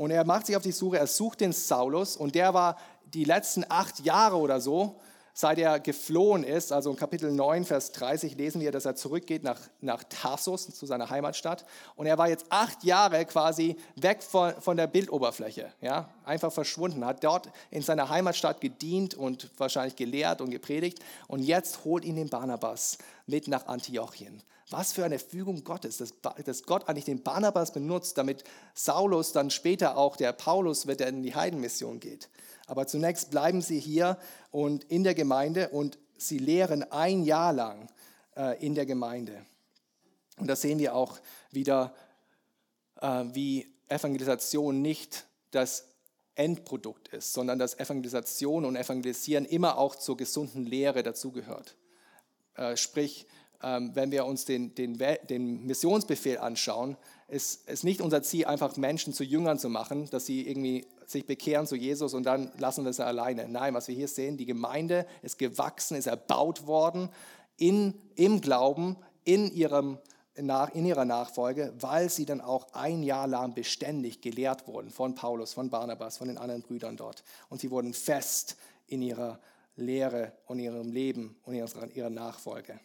Und er macht sich auf die Suche, er sucht den Saulus und der war die letzten acht Jahre oder so, seit er geflohen ist, also in Kapitel 9, Vers 30 lesen wir, dass er zurückgeht nach, nach Tarsus, zu seiner Heimatstadt. Und er war jetzt acht Jahre quasi weg von, von der Bildoberfläche, ja? einfach verschwunden, hat dort in seiner Heimatstadt gedient und wahrscheinlich gelehrt und gepredigt. Und jetzt holt ihn den Barnabas mit nach Antiochien. Was für eine Fügung Gottes, dass, Gott eigentlich den Barnabas benutzt, damit Saulus dann später auch der Paulus wird, der in die Heidenmission geht. Aber zunächst bleiben sie hier und in der Gemeinde und sie lehren ein Jahr lang äh, in der Gemeinde. Und da sehen wir auch wieder, äh, wie Evangelisation nicht das Endprodukt ist, sondern dass Evangelisation und Evangelisieren immer auch zur gesunden Lehre dazugehört. Äh, sprich, wenn wir uns den, den, den Missionsbefehl anschauen, ist es nicht unser Ziel, einfach Menschen zu Jüngern zu machen, dass sie irgendwie sich bekehren zu Jesus und dann lassen wir sie alleine. Nein, was wir hier sehen, die Gemeinde ist gewachsen, ist erbaut worden in, im Glauben, in, ihrem, in ihrer Nachfolge, weil sie dann auch ein Jahr lang beständig gelehrt wurden von Paulus, von Barnabas, von den anderen Brüdern dort. Und sie wurden fest in ihrer Lehre und ihrem Leben und ihrer Nachfolge.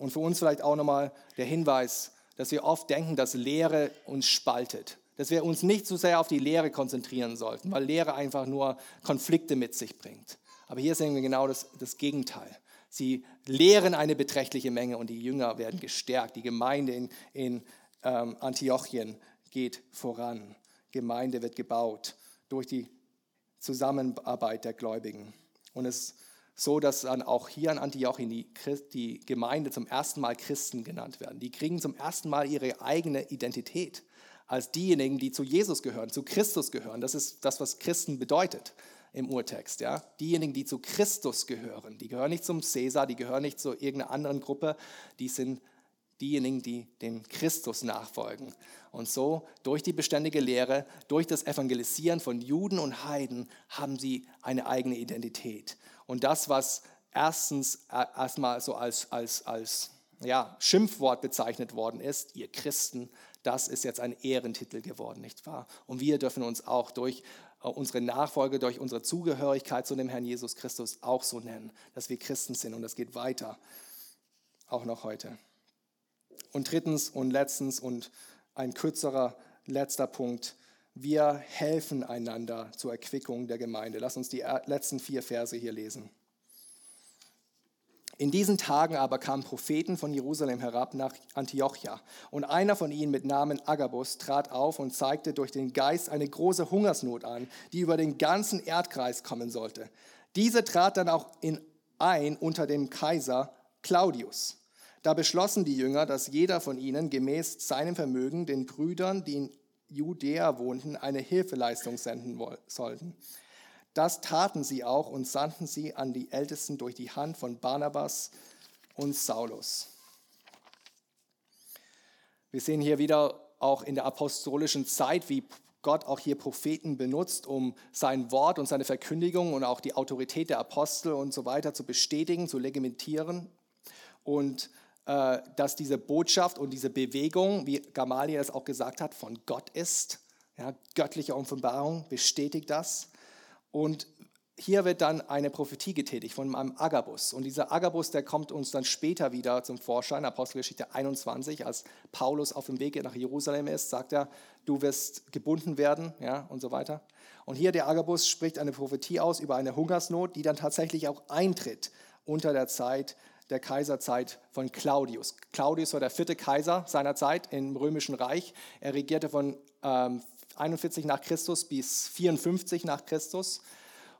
Und für uns vielleicht auch nochmal der Hinweis, dass wir oft denken, dass Lehre uns spaltet. Dass wir uns nicht so sehr auf die Lehre konzentrieren sollten, weil Lehre einfach nur Konflikte mit sich bringt. Aber hier sehen wir genau das, das Gegenteil. Sie lehren eine beträchtliche Menge und die Jünger werden gestärkt. Die Gemeinde in, in ähm, Antiochien geht voran. Gemeinde wird gebaut durch die Zusammenarbeit der Gläubigen. Und es ist so, dass dann auch hier in Antiochien die, die Gemeinde zum ersten Mal Christen genannt werden. Die kriegen zum ersten Mal ihre eigene Identität als diejenigen, die zu Jesus gehören, zu Christus gehören. Das ist das, was Christen bedeutet im Urtext. Ja? Diejenigen, die zu Christus gehören, die gehören nicht zum Cäsar, die gehören nicht zu irgendeiner anderen Gruppe, die sind diejenigen, die dem Christus nachfolgen. Und so, durch die beständige Lehre, durch das Evangelisieren von Juden und Heiden, haben sie eine eigene Identität. Und das, was erstens äh, erstmal so als, als, als ja, Schimpfwort bezeichnet worden ist, ihr Christen, das ist jetzt ein Ehrentitel geworden, nicht wahr? Und wir dürfen uns auch durch äh, unsere Nachfolge, durch unsere Zugehörigkeit zu dem Herrn Jesus Christus auch so nennen, dass wir Christen sind und das geht weiter, auch noch heute. Und drittens und letztens und ein kürzerer letzter Punkt, wir helfen einander zur Erquickung der Gemeinde. Lass uns die letzten vier Verse hier lesen. In diesen Tagen aber kamen Propheten von Jerusalem herab nach Antiochia. Und einer von ihnen mit Namen Agabus trat auf und zeigte durch den Geist eine große Hungersnot an, die über den ganzen Erdkreis kommen sollte. Diese trat dann auch in ein unter dem Kaiser Claudius. Da beschlossen die Jünger, dass jeder von ihnen gemäß seinem Vermögen den Brüdern, die in Judäa wohnten, eine Hilfeleistung senden sollten. Das taten sie auch und sandten sie an die Ältesten durch die Hand von Barnabas und Saulus. Wir sehen hier wieder auch in der apostolischen Zeit, wie Gott auch hier Propheten benutzt, um sein Wort und seine Verkündigung und auch die Autorität der Apostel und so weiter zu bestätigen, zu legitimieren. Und dass diese Botschaft und diese Bewegung, wie Gamaliel es auch gesagt hat, von Gott ist. Ja, göttliche Offenbarung bestätigt das. Und hier wird dann eine Prophetie getätigt von einem Agabus. Und dieser Agabus, der kommt uns dann später wieder zum Vorschein, Apostelgeschichte 21, als Paulus auf dem Weg nach Jerusalem ist, sagt er, du wirst gebunden werden ja, und so weiter. Und hier der Agabus spricht eine Prophetie aus über eine Hungersnot, die dann tatsächlich auch eintritt unter der Zeit der Kaiserzeit von Claudius. Claudius war der vierte Kaiser seiner Zeit im Römischen Reich. Er regierte von ähm, 41 nach Christus bis 54 nach Christus.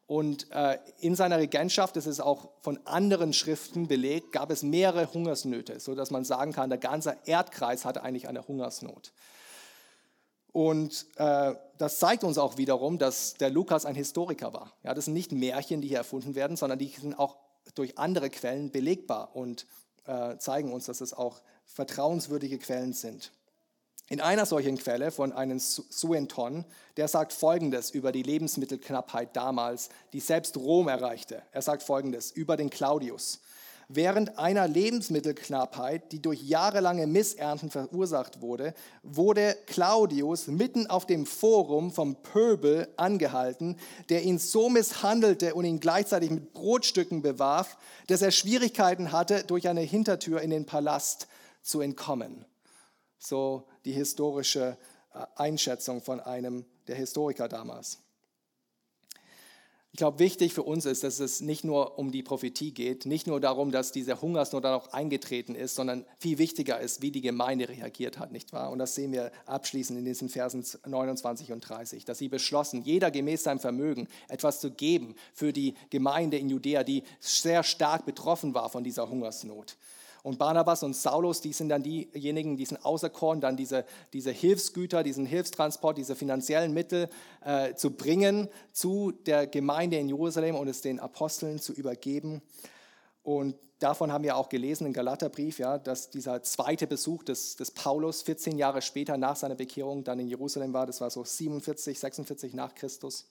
Und äh, in seiner Regentschaft, das ist auch von anderen Schriften belegt, gab es mehrere Hungersnöte, sodass man sagen kann, der ganze Erdkreis hatte eigentlich eine Hungersnot. Und äh, das zeigt uns auch wiederum, dass der Lukas ein Historiker war. Ja, das sind nicht Märchen, die hier erfunden werden, sondern die sind auch durch andere Quellen belegbar und äh, zeigen uns, dass es auch vertrauenswürdige Quellen sind. In einer solchen Quelle von einem Suenton, der sagt Folgendes über die Lebensmittelknappheit damals, die selbst Rom erreichte. Er sagt Folgendes über den Claudius. Während einer Lebensmittelknappheit, die durch jahrelange Missernten verursacht wurde, wurde Claudius mitten auf dem Forum vom Pöbel angehalten, der ihn so misshandelte und ihn gleichzeitig mit Brotstücken bewarf, dass er Schwierigkeiten hatte, durch eine Hintertür in den Palast zu entkommen. So die historische äh, Einschätzung von einem der Historiker damals. Ich glaube, wichtig für uns ist, dass es nicht nur um die Prophetie geht, nicht nur darum, dass diese Hungersnot dann auch eingetreten ist, sondern viel wichtiger ist, wie die Gemeinde reagiert hat, nicht wahr? Und das sehen wir abschließend in diesen Versen 29 und 30, dass sie beschlossen, jeder gemäß seinem Vermögen etwas zu geben für die Gemeinde in Judäa, die sehr stark betroffen war von dieser Hungersnot. Und Barnabas und Saulus, die sind dann diejenigen, die sind auserkoren, dann diese, diese Hilfsgüter, diesen Hilfstransport, diese finanziellen Mittel äh, zu bringen zu der Gemeinde in Jerusalem und es den Aposteln zu übergeben. Und davon haben wir auch gelesen im Galaterbrief, ja, dass dieser zweite Besuch des, des Paulus 14 Jahre später nach seiner Bekehrung dann in Jerusalem war. Das war so 47, 46 nach Christus.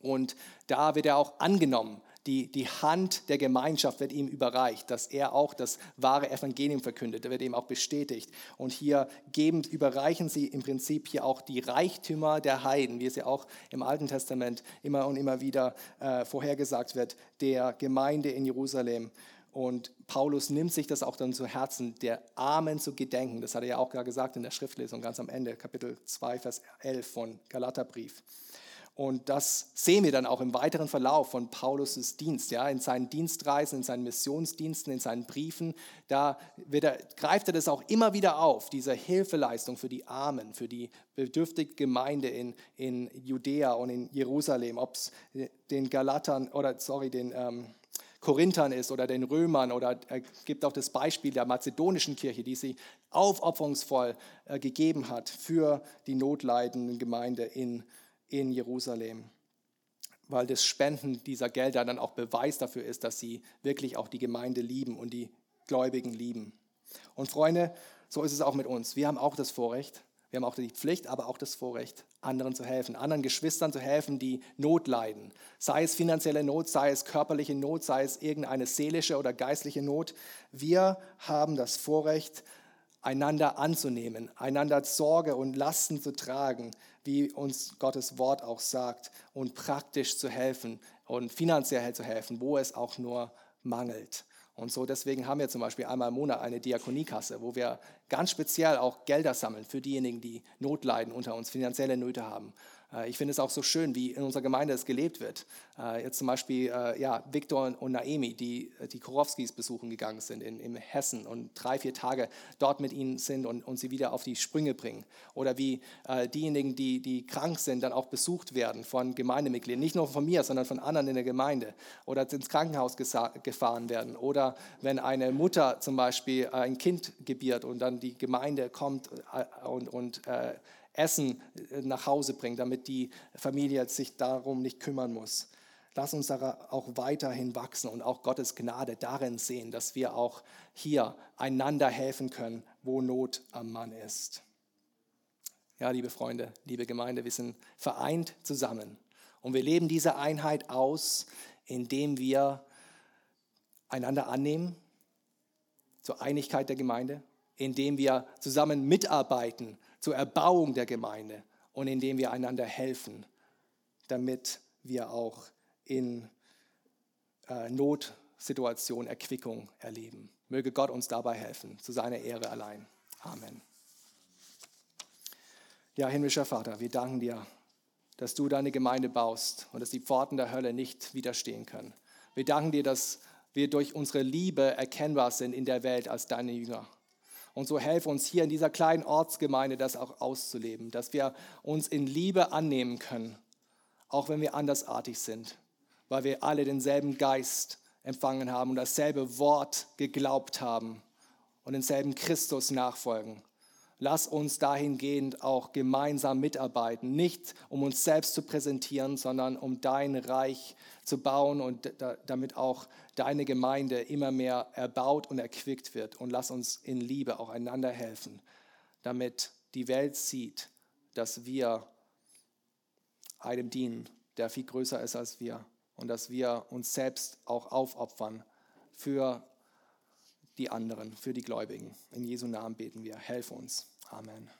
Und da wird er auch angenommen. Die, die Hand der Gemeinschaft wird ihm überreicht, dass er auch das wahre Evangelium verkündet. Er wird ihm auch bestätigt. Und hier gebend überreichen sie im Prinzip hier auch die Reichtümer der Heiden, wie es ja auch im Alten Testament immer und immer wieder äh, vorhergesagt wird, der Gemeinde in Jerusalem. Und Paulus nimmt sich das auch dann zu Herzen, der Armen zu gedenken. Das hat er ja auch gerade gesagt in der Schriftlesung ganz am Ende, Kapitel 2, Vers 11 von Galaterbrief. Und das sehen wir dann auch im weiteren Verlauf von Paulus' Dienst, ja, in seinen Dienstreisen, in seinen Missionsdiensten, in seinen Briefen. Da er, greift er das auch immer wieder auf, diese Hilfeleistung für die Armen, für die bedürftige Gemeinde in, in Judäa und in Jerusalem, ob es den Galatern oder, sorry, den ähm, Korinthern ist oder den Römern oder er gibt auch das Beispiel der mazedonischen Kirche, die sie aufopferungsvoll äh, gegeben hat für die notleidenden Gemeinde in Jerusalem in Jerusalem, weil das Spenden dieser Gelder dann auch Beweis dafür ist, dass sie wirklich auch die Gemeinde lieben und die Gläubigen lieben. Und Freunde, so ist es auch mit uns. Wir haben auch das Vorrecht, wir haben auch die Pflicht, aber auch das Vorrecht, anderen zu helfen, anderen Geschwistern zu helfen, die Not leiden. Sei es finanzielle Not, sei es körperliche Not, sei es irgendeine seelische oder geistliche Not. Wir haben das Vorrecht, einander anzunehmen, einander Sorge und Lasten zu tragen, wie uns Gottes Wort auch sagt, und praktisch zu helfen und finanziell zu helfen, wo es auch nur mangelt. Und so deswegen haben wir zum Beispiel einmal im Monat eine Diakoniekasse, wo wir ganz speziell auch Gelder sammeln für diejenigen, die Not leiden unter uns, finanzielle Nöte haben. Äh, ich finde es auch so schön, wie in unserer Gemeinde es gelebt wird. Äh, jetzt zum Beispiel äh, ja, Viktor und Naemi, die die Korowskis besuchen gegangen sind in, in Hessen und drei, vier Tage dort mit ihnen sind und, und sie wieder auf die Sprünge bringen. Oder wie diejenigen, die, die krank sind, dann auch besucht werden von Gemeindemitgliedern. Nicht nur von mir, sondern von anderen in der Gemeinde. Oder ins Krankenhaus gefahren werden. Oder wenn eine Mutter zum Beispiel ein Kind gebiert und dann die Gemeinde kommt und, und äh, Essen äh, nach Hause bringt, damit die Familie sich darum nicht kümmern muss. Lass uns da auch weiterhin wachsen und auch Gottes Gnade darin sehen, dass wir auch hier einander helfen können, wo Not am Mann ist. Ja, liebe Freunde, liebe Gemeinde, wir sind vereint zusammen und wir leben diese Einheit aus, indem wir einander annehmen zur Einigkeit der Gemeinde, indem wir zusammen mitarbeiten zur Erbauung der Gemeinde und indem wir einander helfen, damit wir auch in äh, Notsituationen Erquickung erleben. Möge Gott uns dabei helfen, zu seiner Ehre allein. Amen. Ja, himmlischer Vater, wir danken dir, dass du deine Gemeinde baust und dass die Pforten der Hölle nicht widerstehen können. Wir danken dir, dass wir durch unsere Liebe erkennbar sind in der Welt als deine Jünger. Und so helfe uns hier in dieser kleinen Ortsgemeinde das auch auszuleben, dass wir uns in Liebe annehmen können, auch wenn wir andersartig sind, weil wir alle denselben Geist empfangen haben und dasselbe Wort geglaubt haben und denselben Christus nachfolgen. Lass uns dahingehend auch gemeinsam mitarbeiten, nicht um uns selbst zu präsentieren, sondern um dein Reich zu bauen und damit auch deine Gemeinde immer mehr erbaut und erquickt wird. Und lass uns in Liebe auch einander helfen, damit die Welt sieht, dass wir einem dienen, der viel größer ist als wir und dass wir uns selbst auch aufopfern für die anderen, für die Gläubigen. In Jesu Namen beten wir. Helf uns. Amen.